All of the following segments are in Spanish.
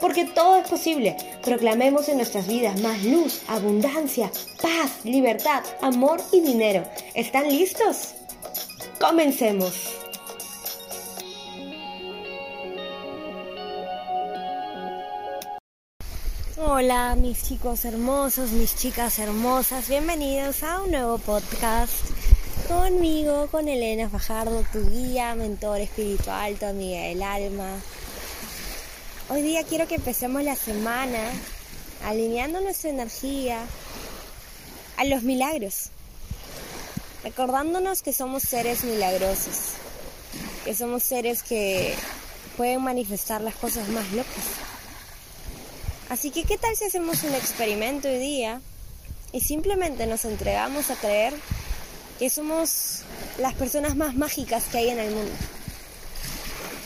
Porque todo es posible. Proclamemos en nuestras vidas más luz, abundancia, paz, libertad, amor y dinero. ¿Están listos? Comencemos. Hola mis chicos hermosos, mis chicas hermosas, bienvenidos a un nuevo podcast conmigo, con Elena Fajardo, tu guía, mentor espiritual, tu amiga del alma. Hoy día quiero que empecemos la semana alineando nuestra energía a los milagros, recordándonos que somos seres milagrosos, que somos seres que pueden manifestar las cosas más locas Así que, ¿qué tal si hacemos un experimento hoy día y simplemente nos entregamos a creer que somos las personas más mágicas que hay en el mundo?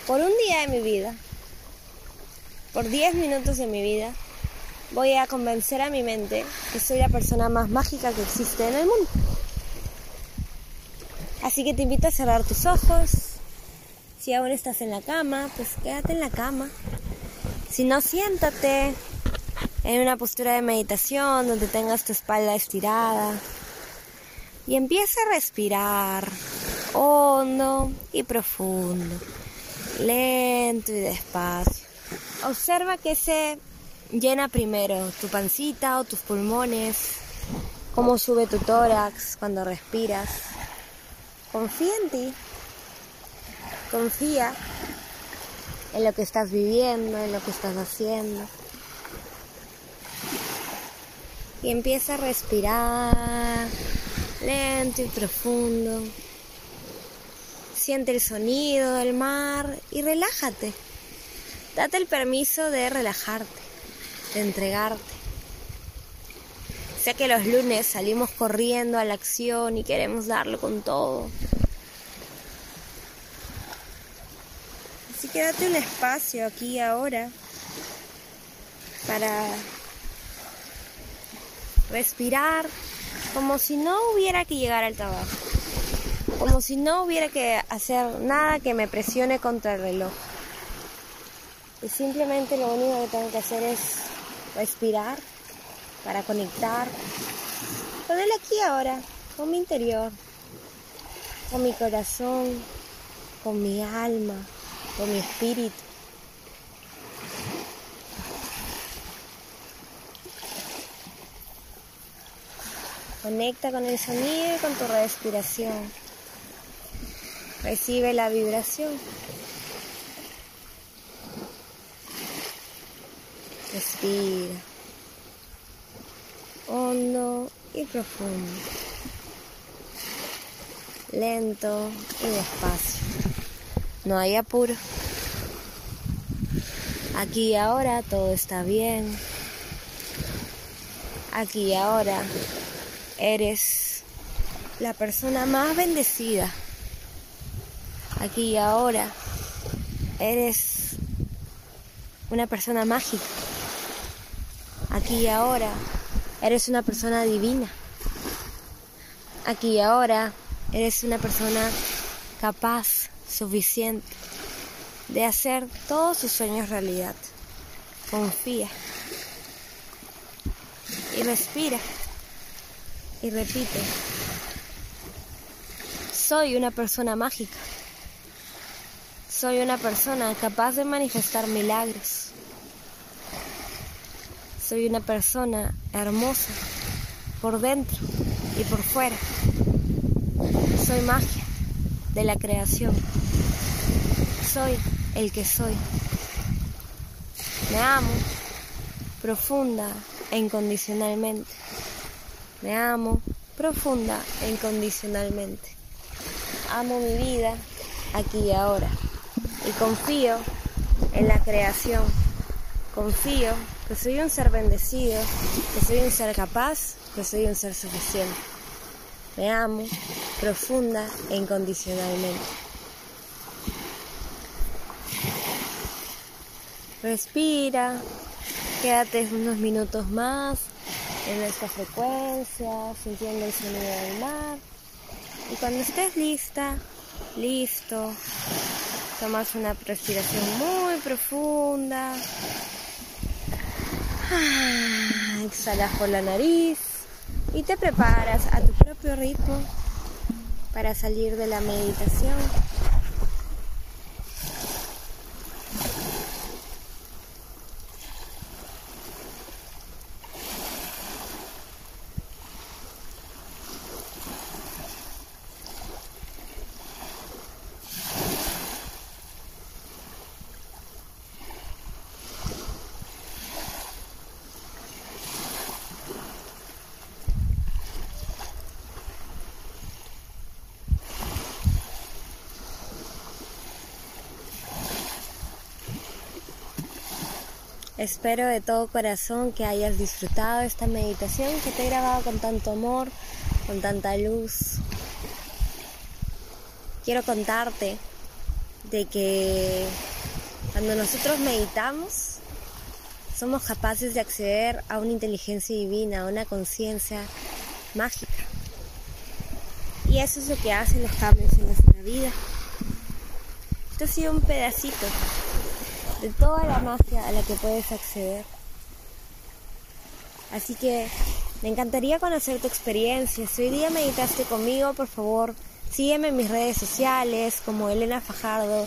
Por un día de mi vida, por 10 minutos de mi vida, voy a convencer a mi mente que soy la persona más mágica que existe en el mundo. Así que te invito a cerrar tus ojos. Si aún estás en la cama, pues quédate en la cama. Si no, siéntate en una postura de meditación donde tengas tu espalda estirada y empieza a respirar hondo y profundo, lento y despacio. Observa que se llena primero tu pancita o tus pulmones, cómo sube tu tórax cuando respiras. Confía en ti, confía en lo que estás viviendo, en lo que estás haciendo y empieza a respirar lento y profundo. Siente el sonido del mar y relájate. Date el permiso de relajarte, de entregarte. Sé que los lunes salimos corriendo a la acción y queremos darlo con todo. Así que date un espacio aquí ahora para respirar como si no hubiera que llegar al trabajo, como si no hubiera que hacer nada que me presione contra el reloj. Y simplemente lo único que tengo que hacer es respirar para conectar con el aquí ahora, con mi interior, con mi corazón, con mi alma, con mi espíritu. Conecta con el sonido y con tu respiración. Recibe la vibración. Respira. Hondo y profundo. Lento y despacio. No hay apuro. Aquí y ahora todo está bien. Aquí y ahora Eres la persona más bendecida. Aquí y ahora. Eres una persona mágica. Aquí y ahora. Eres una persona divina. Aquí y ahora. Eres una persona capaz, suficiente, de hacer todos sus sueños realidad. Confía. Y respira y repite, soy una persona mágica, soy una persona capaz de manifestar milagros, soy una persona hermosa por dentro y por fuera, soy magia de la creación, soy el que soy. Me amo profunda e incondicionalmente. Me amo profunda e incondicionalmente. Amo mi vida aquí y ahora. Y confío en la creación. Confío que soy un ser bendecido, que soy un ser capaz, que soy un ser suficiente. Me amo profunda e incondicionalmente. Respira, quédate unos minutos más en esta frecuencia, sintiendo el sonido del mar. Y cuando estés lista, listo, tomas una respiración muy profunda. Ah, exhalas por la nariz y te preparas a tu propio ritmo para salir de la meditación. Espero de todo corazón que hayas disfrutado esta meditación que te he grabado con tanto amor, con tanta luz. Quiero contarte de que cuando nosotros meditamos somos capaces de acceder a una inteligencia divina, a una conciencia mágica. Y eso es lo que hace los cambios en nuestra vida. Esto ha sido un pedacito de toda la magia a la que puedes acceder. Así que me encantaría conocer tu experiencia. Si hoy día meditaste conmigo, por favor, sígueme en mis redes sociales como Elena Fajardo,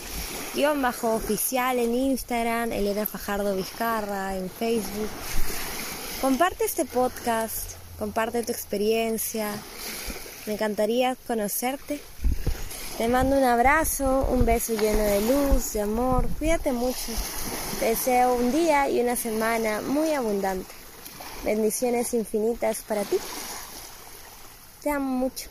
guion bajo oficial en Instagram, Elena Fajardo Vizcarra en Facebook. Comparte este podcast, comparte tu experiencia. Me encantaría conocerte. Te mando un abrazo, un beso lleno de luz, de amor. Cuídate mucho. Te deseo un día y una semana muy abundante. Bendiciones infinitas para ti. Te amo mucho.